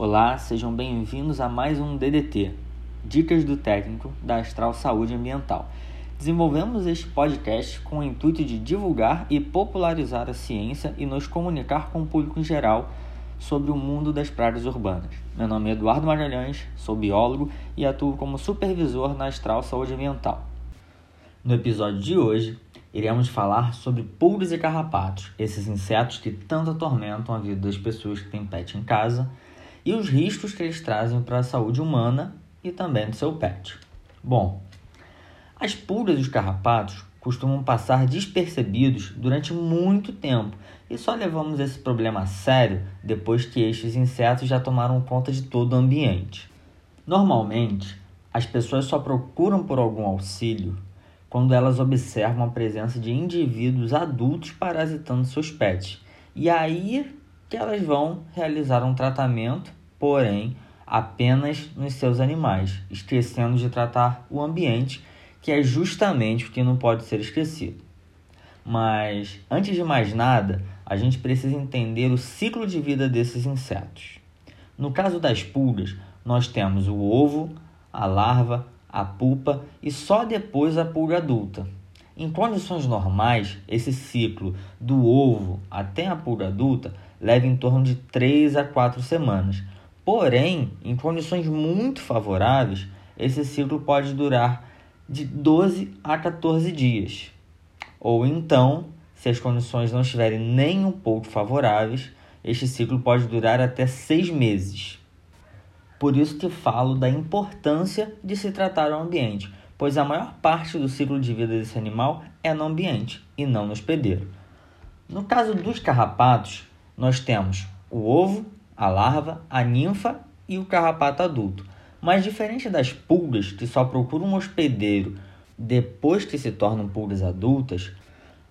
Olá, sejam bem-vindos a mais um DDT, Dicas do Técnico da Astral Saúde Ambiental. Desenvolvemos este podcast com o intuito de divulgar e popularizar a ciência e nos comunicar com o público em geral sobre o mundo das pragas urbanas. Meu nome é Eduardo Magalhães, sou biólogo e atuo como supervisor na Astral Saúde Ambiental. No episódio de hoje, iremos falar sobre pulgas e carrapatos, esses insetos que tanto atormentam a vida das pessoas que têm pet em casa e os riscos que eles trazem para a saúde humana e também do seu pet. Bom, as pulgas e os carrapatos costumam passar despercebidos durante muito tempo e só levamos esse problema a sério depois que estes insetos já tomaram conta de todo o ambiente. Normalmente, as pessoas só procuram por algum auxílio quando elas observam a presença de indivíduos adultos parasitando seus pets. E aí que elas vão realizar um tratamento porém apenas nos seus animais, esquecendo de tratar o ambiente, que é justamente o que não pode ser esquecido. Mas antes de mais nada, a gente precisa entender o ciclo de vida desses insetos. No caso das pulgas, nós temos o ovo, a larva, a pupa e só depois a pulga adulta. Em condições normais, esse ciclo do ovo até a pulga adulta leva em torno de 3 a 4 semanas, Porém, em condições muito favoráveis, esse ciclo pode durar de 12 a 14 dias. Ou então, se as condições não estiverem nem um pouco favoráveis, este ciclo pode durar até seis meses. Por isso que falo da importância de se tratar o ambiente, pois a maior parte do ciclo de vida desse animal é no ambiente e não no hospedeiro. No caso dos carrapatos, nós temos o ovo, a larva, a ninfa e o carrapato adulto. Mas diferente das pulgas que só procuram um hospedeiro depois que se tornam pulgas adultas,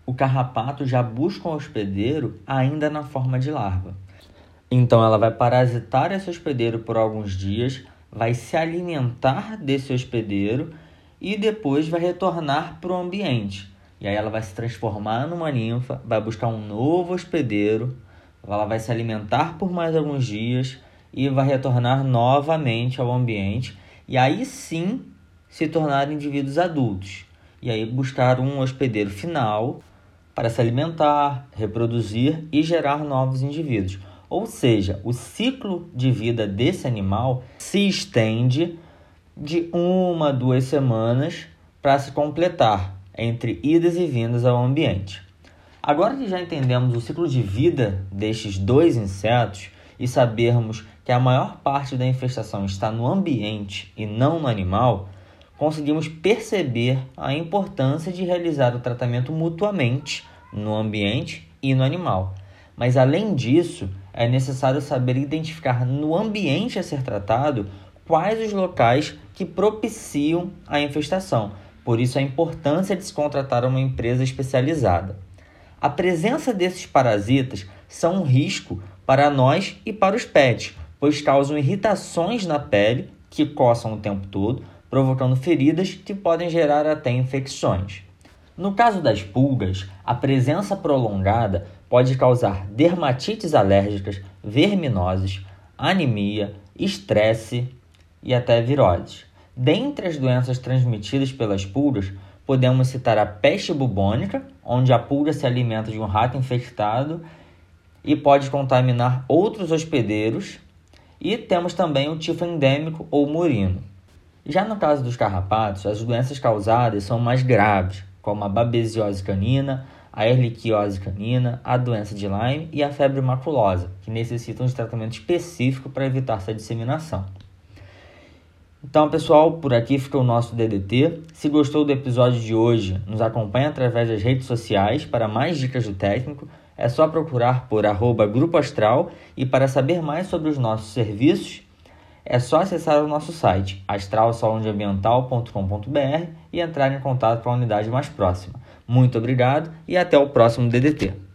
o carrapato já busca um hospedeiro ainda na forma de larva. Então ela vai parasitar esse hospedeiro por alguns dias, vai se alimentar desse hospedeiro e depois vai retornar para o ambiente. E aí ela vai se transformar numa ninfa, vai buscar um novo hospedeiro ela vai se alimentar por mais alguns dias e vai retornar novamente ao ambiente e aí sim se tornar indivíduos adultos e aí buscar um hospedeiro final para se alimentar, reproduzir e gerar novos indivíduos. Ou seja, o ciclo de vida desse animal se estende de uma a duas semanas para se completar entre idas e vindas ao ambiente. Agora que já entendemos o ciclo de vida destes dois insetos e sabermos que a maior parte da infestação está no ambiente e não no animal, conseguimos perceber a importância de realizar o tratamento mutuamente no ambiente e no animal. Mas além disso, é necessário saber identificar no ambiente a ser tratado quais os locais que propiciam a infestação. Por isso a importância de se contratar uma empresa especializada. A presença desses parasitas são um risco para nós e para os pets, pois causam irritações na pele que coçam o tempo todo, provocando feridas que podem gerar até infecções. No caso das pulgas, a presença prolongada pode causar dermatites alérgicas, verminoses, anemia, estresse e até viroses. Dentre as doenças transmitidas pelas pulgas, podemos citar a peste bubônica, onde a pulga se alimenta de um rato infectado e pode contaminar outros hospedeiros. E temos também o tifo endêmico ou murino. Já no caso dos carrapatos, as doenças causadas são mais graves, como a babesiose canina, a erliquiose canina, a doença de Lyme e a febre maculosa, que necessitam de tratamento específico para evitar essa disseminação. Então, pessoal, por aqui fica o nosso DDT. Se gostou do episódio de hoje, nos acompanhe através das redes sociais para mais dicas do técnico. É só procurar por arroba Grupo Astral e para saber mais sobre os nossos serviços, é só acessar o nosso site astralsaúdeambiental.com.br e entrar em contato com a unidade mais próxima. Muito obrigado e até o próximo DDT.